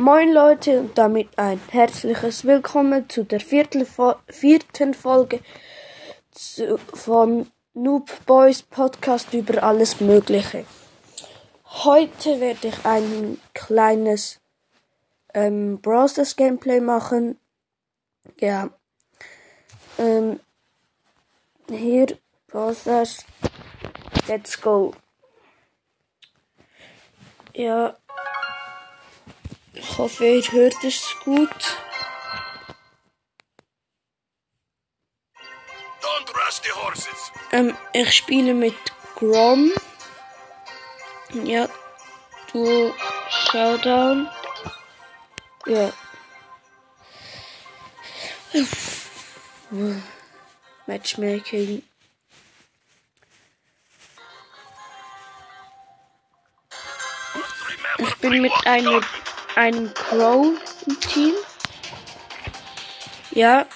Moin Leute und damit ein herzliches Willkommen zu der vierten, Folge zu, von Noob Boys Podcast über alles Mögliche. Heute werde ich ein kleines ähm, Browsers Gameplay machen. Ja. Ähm, hier Browsers. Let's go. Ja, ich hoffe, ihr hört es gut. Ähm, ich spiele mit Grom. Ja, du Showdown. Ja. Matchmaking. Ich bin mit einer einen Crow im Team. Ja.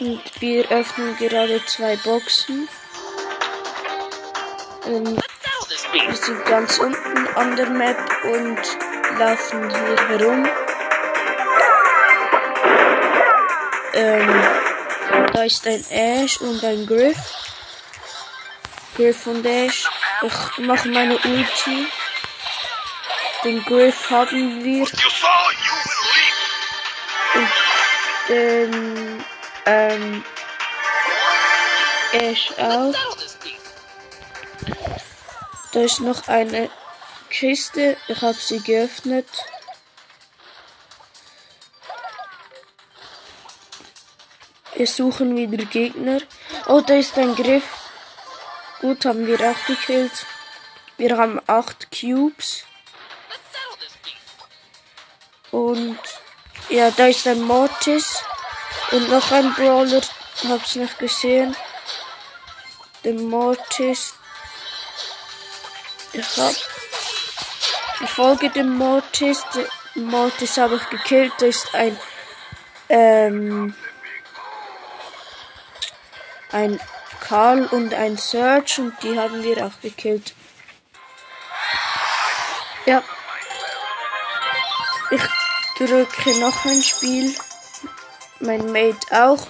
Und wir öffnen gerade zwei Boxen. Ähm, wir sind ganz unten an der Map und laufen hier herum. Ähm, da ist ein Ash und ein Griff. Griff und Ash. Ich mache meine Ulti. Den Griff haben wir. Und den ähm, Ash auch. Da ist noch eine Kiste. Ich habe sie geöffnet. Wir suchen wieder Gegner. Oh, da ist ein Griff. Gut, haben wir auch gekillt. Wir haben acht Cubes. Und ja, da ist ein Mortis und noch ein Brawler. Hab's nicht gesehen. Der Mortis. Ich hab. Ich folge dem Mortis. Den Mortis habe ich gekillt. Da ist ein. Ähm. Ein Karl und ein Search und die haben wir auch gekillt. Ja. Ich drücke noch ein Spiel. Mein Mate auch.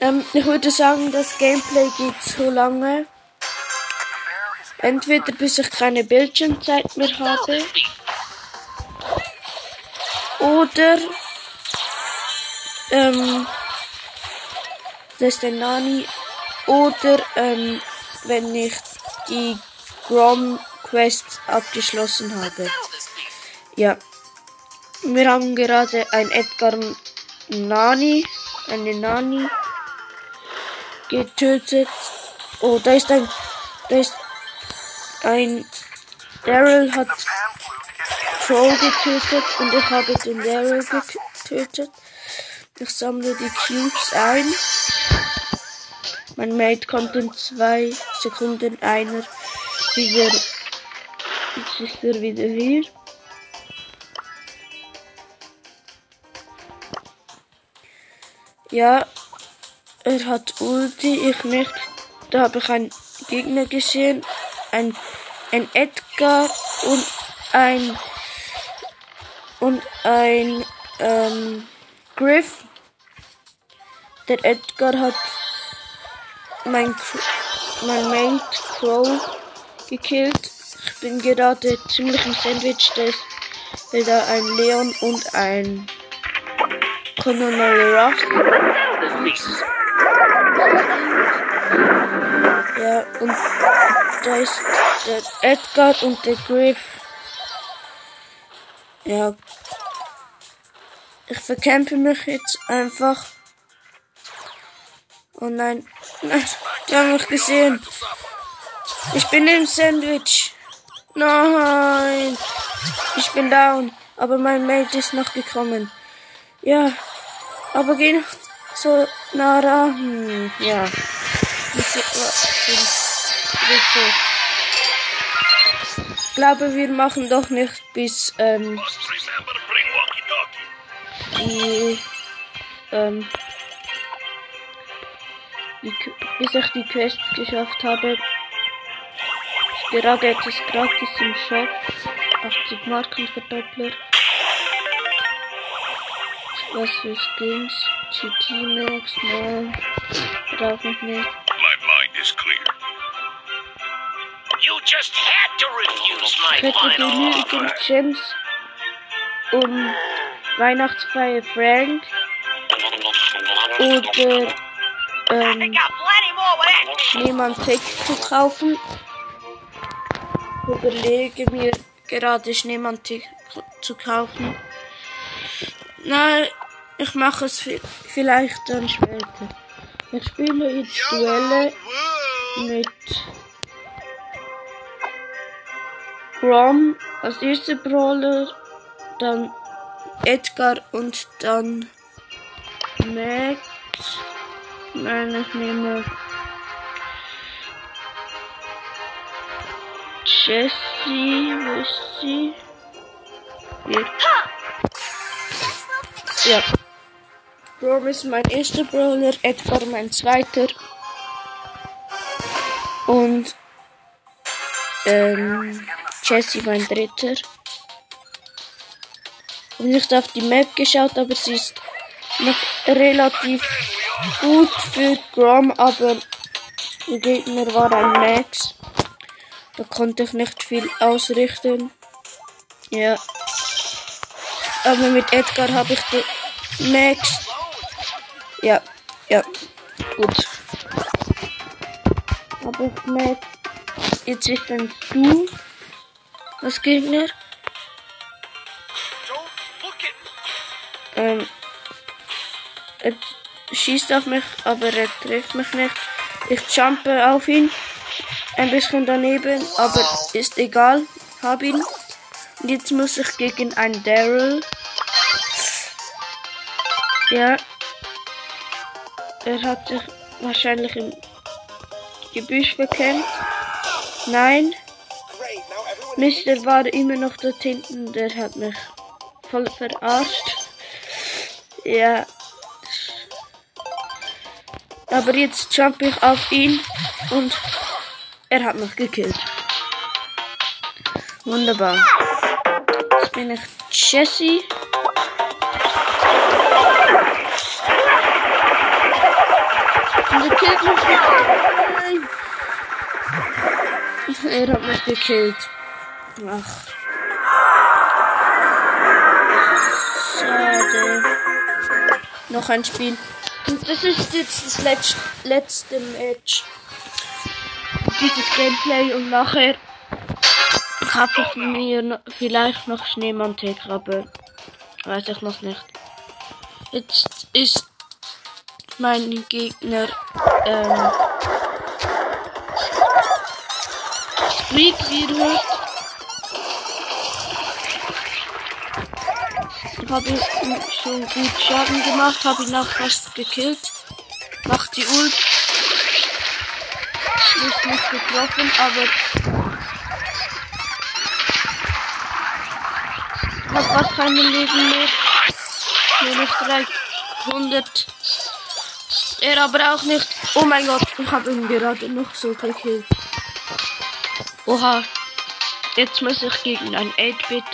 Ähm, ich würde sagen, das Gameplay geht so lange. Entweder bis ich keine Bildschirmzeit mehr habe. Oder ähm, das ist der Nani. Oder ähm, wenn ich die Grom Quests abgeschlossen habe. Ja. Wir haben gerade ein Edgar Nani, eine Nani getötet. Oh, da ist ein, da ist ein Daryl hat Crow getötet und ich habe den Daryl getötet. Ich sammle die Cubes ein. Mein Mate kommt in zwei Sekunden einer wieder. Jetzt ist er wieder hier. Ja, er hat Ulti, ich nicht. Da habe ich einen Gegner gesehen. Ein, ein Edgar und ein und ein ähm, Griff. Der Edgar hat mein, mein Mate Crow gekillt. Ich bin gerade ziemlich im Sandwich. Ist da ein Leon und ein Colonel Ruff. Ja, und da ist der Edgar und der Griff. Ja. Ich verkämpfe mich jetzt einfach. Oh nein. Nein, die haben mich gesehen. Ich bin im Sandwich. Nein. Ich bin down. Aber mein Mate ist noch gekommen. Ja. Aber geh noch so nah ran. Hm, ja. Ich glaube, wir machen doch nicht bis ähm, die, ähm, die, bis ich die Quest geschafft habe. Gerade etwas gratis im Shop. 80 Marken Verdoppler. Was für Skins? GT Max, nein. Brauch ich nicht. My mind is clear. You just had to refuse my final genügend offer. Gems um weihnachtsfreie Frank oder ähm, Got plenty more where that Schneemann-Tech zu kaufen. Überlege mir gerade Schneemann-Tech zu kaufen. Nein, ich mache es vi- vielleicht dann später. Ich spiele jetzt Duelle mit Grom als erster Brawler, dann Edgar und dann Max. Nein, ich nehme Jessie, wo ist sie? Hier. Ja. Grom ist mein erster Brawler, Edgar mein zweiter. Und ähm, Jessie mein dritter. Ich habe nicht auf die Map geschaut, aber sie ist noch relativ gut für Grom, aber der Gegner war ein Max. Da konnte ich nicht viel ausrichten. Ja. Aber mit Edgar habe ich den Max. Ja, ja, gut. Aber ich Max. Jetzt ist dann du das Gegner. Ähm, er schießt auf mich, aber er trifft mich nicht. Ich jumpe auf ihn. Ein bisschen daneben, aber ist egal. Hab ihn. Jetzt muss ich gegen einen Daryl. Ja. Er hat sich wahrscheinlich im Gebüsch verkämpft. Nein. Mister war immer noch dort hinten. Der hat mich voll verarscht. Ja. Aber jetzt jump ich auf ihn und er hat mich gekillt. Wunderbar. Ich Jessie. Und er killt mich. Nein. Er hat mich gekillt. Ach. Schade. Noch ein Spiel. Und das ist jetzt das letzte, letzte Match. Dieses Gameplay und nachher kaufe ich mir vielleicht noch Schneemantek, aber weiß ich noch nicht. Jetzt ist mein Gegner ähm, Squeak wieder. Habe schon gut Schaden gemacht, habe ihn auch fast gekillt. Macht die Ult. Ist nicht getroffen, aber hat fast keine Leben mehr. Nur noch 300. Er aber auch nicht. Oh mein Gott, ich habe ihn gerade noch so gekillt. Oha. Jetzt muss ich gegen ein 8-Bit.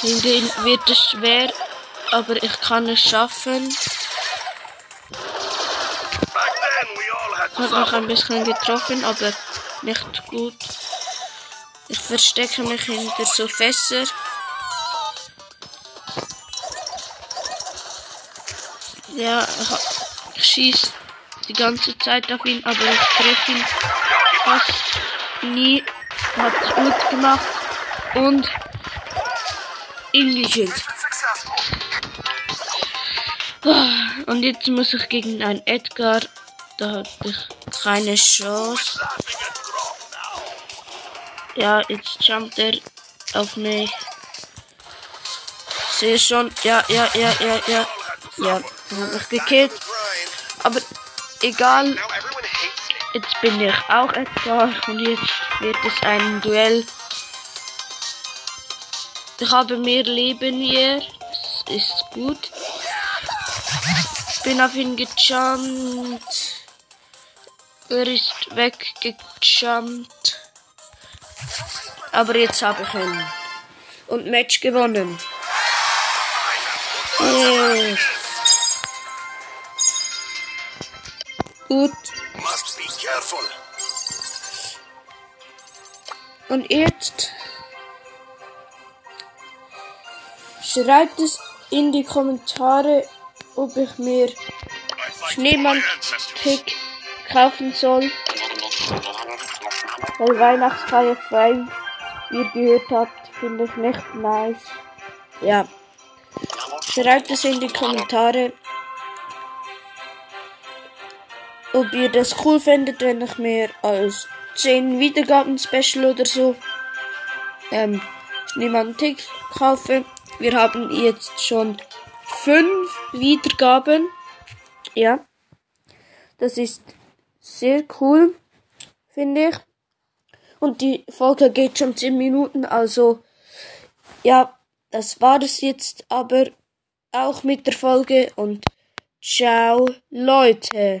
Gegen den wird es schwer, aber ich kann es schaffen. Had Hat noch ein bisschen getroffen, aber nicht gut. Ich verstecke mich hinter so Fässer. Ich schieße die ganze Zeit auf ihn, aber ich treffe ihn fast nie. Hat gut gemacht und gekillt. Ah, Und jetzt muss ich gegen einen Edgar. Da habe ich keine Chance. Ja, jetzt jumpt er auf mich. Sehe schon. Ja, ja, ja, ja, ja. Ja, er hat mich gekillt. Aber egal. Jetzt bin ich auch Edgar und jetzt wird es ein Duell. Ich habe mehr Leben hier. Das ist gut. Bin auf ihn gejumpt. Er ist weggejumpt. Aber jetzt habe ich ein und Match gewonnen. Äh. Gut. Must be careful. Und jetzt schreibt es in die Kommentare, ob ich mir Schneemann-Tick kaufen soll. Weil Weihnachtsfeier frei, wie ihr gehört habt, finde ich nicht nice. Ja. Schreibt es in die Kommentare, ob ihr das cool findet, wenn ich mir als 10 Wiedergaben Special oder so ähm, Schneemann-Tick kaufe. Wir haben jetzt schon 5 Wiedergaben. Ja. Das ist sehr cool, finde ich. Und die Folge geht schon 10 Minuten, also ja, das war es jetzt aber auch mit der Folge und ciao Leute.